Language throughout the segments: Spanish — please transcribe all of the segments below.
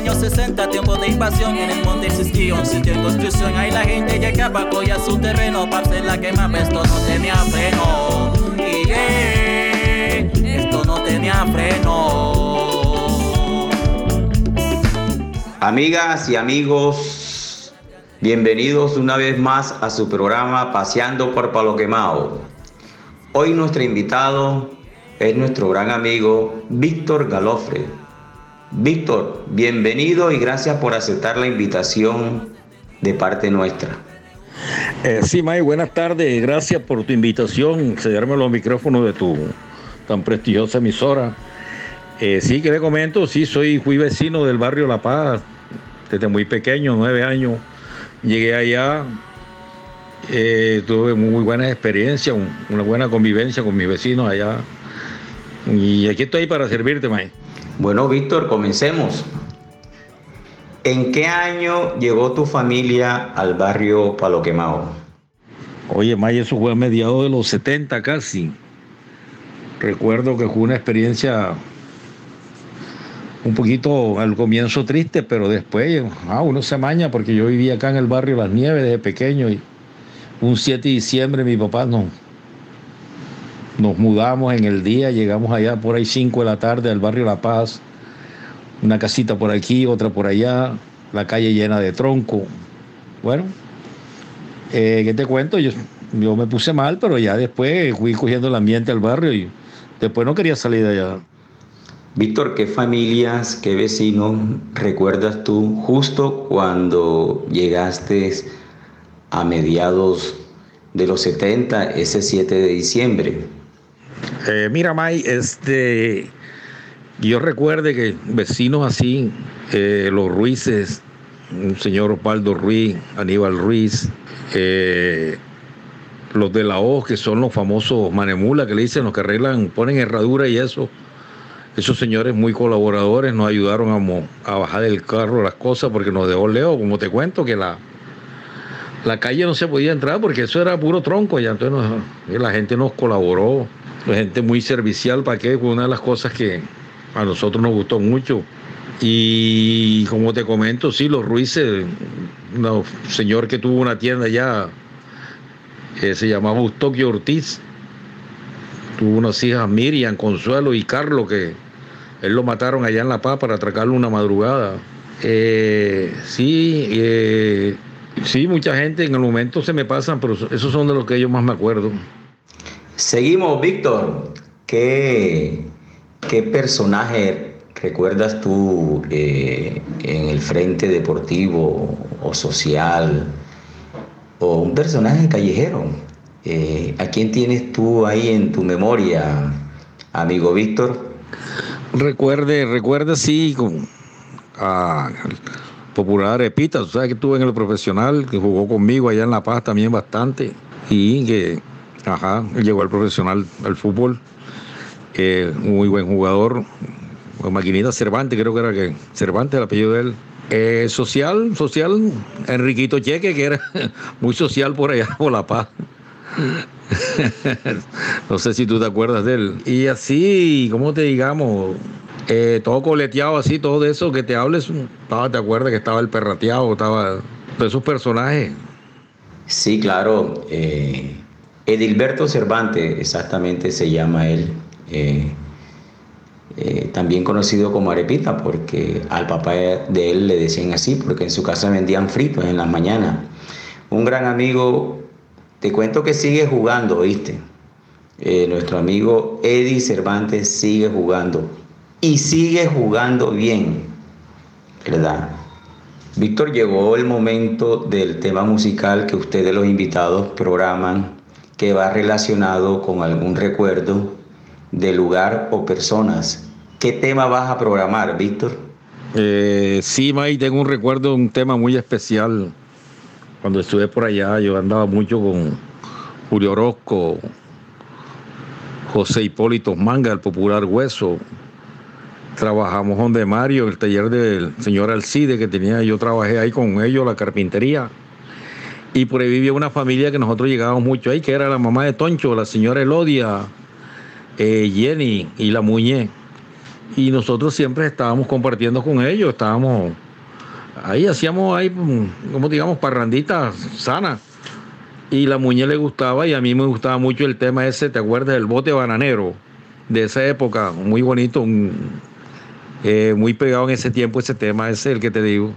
años 60, tiempo de invasión, en el monte existía un sitio en construcción. Ahí la gente llegaba, cogía su terreno, para hacer la quema, esto no tenía freno. Y esto no tenía freno. Amigas y amigos, bienvenidos una vez más a su programa Paseando por Palo Quemado. Hoy nuestro invitado es nuestro gran amigo Víctor Galofre. Víctor, bienvenido y gracias por aceptar la invitación de parte nuestra. Eh, sí, May, buenas tardes. Gracias por tu invitación, cederme los micrófonos de tu tan prestigiosa emisora. Eh, sí, que le comento, sí, soy, fui vecino del barrio La Paz desde muy pequeño, nueve años. Llegué allá, eh, tuve muy buenas experiencias, una buena convivencia con mis vecinos allá. Y aquí estoy para servirte, May. Bueno, Víctor, comencemos. ¿En qué año llegó tu familia al barrio Palo Quemado? Oye, May, eso fue a mediados de los 70 casi. Recuerdo que fue una experiencia un poquito al comienzo triste, pero después ah, uno se maña porque yo vivía acá en el barrio Las Nieves desde pequeño y un 7 de diciembre mi papá nos, nos mudamos en el día, llegamos allá por ahí 5 de la tarde al barrio La Paz, una casita por aquí, otra por allá, la calle llena de tronco. Bueno, eh, ¿qué te cuento? Yo, yo me puse mal, pero ya después fui cogiendo el ambiente al barrio y después no quería salir de allá. Víctor, ¿qué familias, qué vecinos recuerdas tú justo cuando llegaste a mediados de los 70, ese 7 de diciembre? Eh, mira, May, este, yo recuerde que vecinos así, eh, los Ruices, un señor Osvaldo Ruiz, Aníbal Ruiz, eh, los de la O, que son los famosos manemula que le dicen, los que arreglan, ponen herradura y eso. Esos señores muy colaboradores nos ayudaron a, a bajar del carro las cosas porque nos dejó Leo, como te cuento, que la, la calle no se podía entrar porque eso era puro tronco ya entonces la gente nos colaboró, la gente muy servicial, ¿para qué? Fue una de las cosas que a nosotros nos gustó mucho. Y como te comento, sí, los Ruices, un señor que tuvo una tienda allá, que se llamaba Eustoquio Ortiz, tuvo unas hijas Miriam, Consuelo y Carlos, que él lo mataron allá en La Paz para atracarlo una madrugada. Eh, sí, eh, Sí, mucha gente en el momento se me pasan, pero esos son de los que yo más me acuerdo. Seguimos, Víctor. ¿Qué, personaje recuerdas tú eh, en el frente deportivo o social? O un personaje callejero. Eh, ¿A quién tienes tú ahí en tu memoria, amigo Víctor? Recuerde, recuerde sí, con, a, popular Arepita, sabes que estuve en el profesional, que jugó conmigo allá en La Paz también bastante, y que, ajá, llegó al profesional, al fútbol, eh, muy buen jugador, Maquinita Cervantes, creo que era que Cervantes, el apellido de él. Eh, social, social, Enriquito Cheque, que era muy social por allá, por La Paz. no sé si tú te acuerdas de él. Y así, ¿cómo te digamos? Eh, todo coleteado así, todo de eso que te hables, ¿te acuerdas que estaba el perrateado, estaba de esos personajes? Sí, claro. Eh, Edilberto Cervantes, exactamente se llama él. Eh, también conocido como Arepita, porque al papá de él le decían así, porque en su casa vendían fritos en las mañanas. Un gran amigo, te cuento que sigue jugando, ¿viste? nuestro amigo Eddie Cervantes sigue jugando y sigue jugando bien, ¿verdad? Víctor, llegó el momento del tema musical que ustedes los invitados programan, que va relacionado con algún recuerdo de lugar o personas. ¿Qué tema vas a programar, Víctor? Eh, sí, May, tengo un recuerdo, un tema muy especial. Cuando estuve por allá, yo andaba mucho con Julio Orozco, José Hipólito Manga, el popular Hueso, trabajamos donde Mario, el taller del señor Alcide, que tenía, yo trabajé ahí con ellos, la carpintería. Y por ahí vivía una familia que nosotros llegábamos mucho ahí, que era la mamá de Toncho, la señora Elodia, eh, Jenny y la Muñe. y nosotros siempre estábamos compartiendo con ellos, estábamos ahí, hacíamos ahí, como digamos, parranditas sanas. Y la muñeca le gustaba y a mí me gustaba mucho el tema ese, ¿te acuerdas? del bote bananero de esa época, muy bonito, eh, muy pegado en ese tiempo ese tema, ese es el que te digo.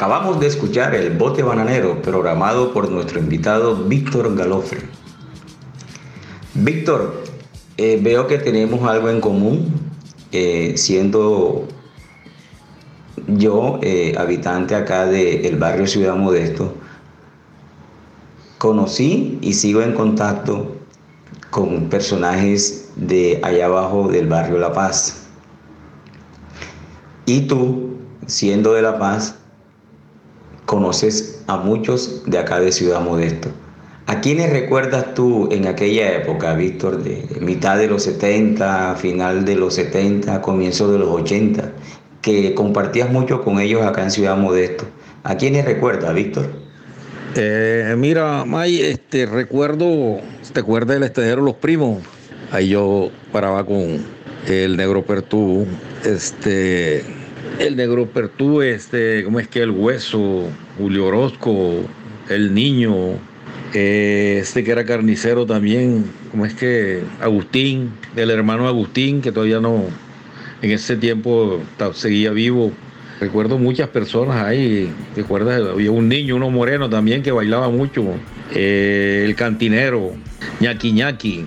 De escuchar El Bote Bananero, programado por nuestro invitado Víctor Galofre. Víctor, eh, veo que tenemos algo en común, eh, siendo yo eh, habitante acá del barrio Ciudad Modesto. Conocí y sigo en contacto con personajes de allá abajo del barrio La Paz. Y tú, siendo de La Paz, conoces a muchos de acá de Ciudad Modesto. ¿A quiénes recuerdas tú en aquella época, Víctor, de mitad de los 70, final de los 70, comienzo de los 80, que compartías mucho con ellos acá en Ciudad Modesto? ¿A quiénes recuerdas, Víctor? Eh, mira, May, este, recuerdo, ¿te acuerdas del estadero Los Primos? Ahí yo paraba con el negro Pertú, este, el negro Pertú, este, ¿cómo es que el hueso? Julio Orozco, el niño, eh, este que era carnicero también, ¿cómo es que? Agustín, el hermano Agustín, que todavía no, en ese tiempo seguía vivo. Recuerdo muchas personas ahí, ¿recuerdas? Había un niño, uno moreno también que bailaba mucho, eh, el cantinero, ñaki ñaki.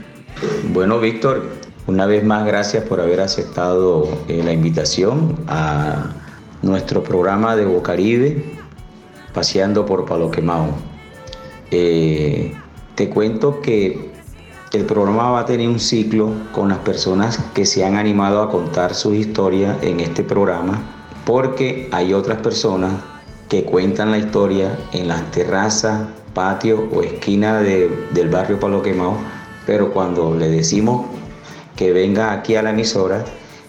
Bueno, Víctor, una vez más, gracias por haber aceptado eh, la invitación a nuestro programa de Bocaribe, paseando por Palo Quemao. Eh, te cuento que el programa va a tener un ciclo con las personas que se han animado a contar su historia en este programa, porque hay otras personas que cuentan la historia en las terrazas, patio o esquina del barrio Palo Quemao, pero cuando le decimos que venga aquí a la emisora,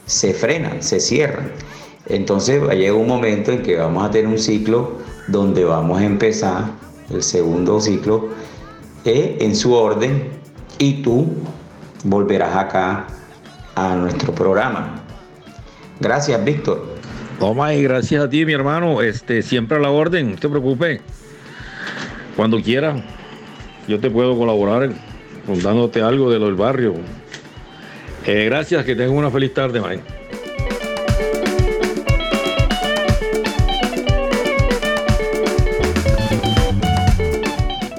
se frenan, se cierran. Entonces llega un momento en que vamos a tener un ciclo donde vamos a empezar el segundo ciclo eh, en su orden y tú volverás acá a nuestro programa. Gracias, Víctor. Toma y gracias a ti, mi hermano. Este, siempre a la orden, no te preocupes. Cuando quieras, yo te puedo colaborar contándote algo de lo del barrio. Eh, gracias, que tengas una feliz tarde, May.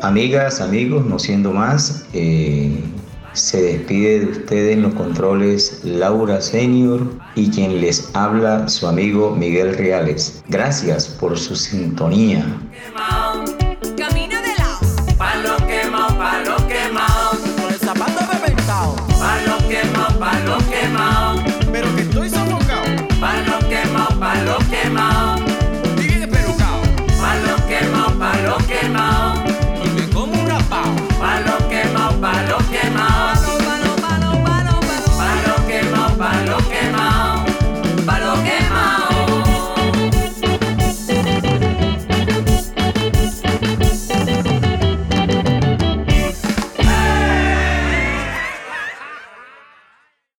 Amigas, amigos, no siendo más, eh, se despide de ustedes en los controles Laura Senior y quien les habla su amigo Miguel Reales. Gracias por su sintonía.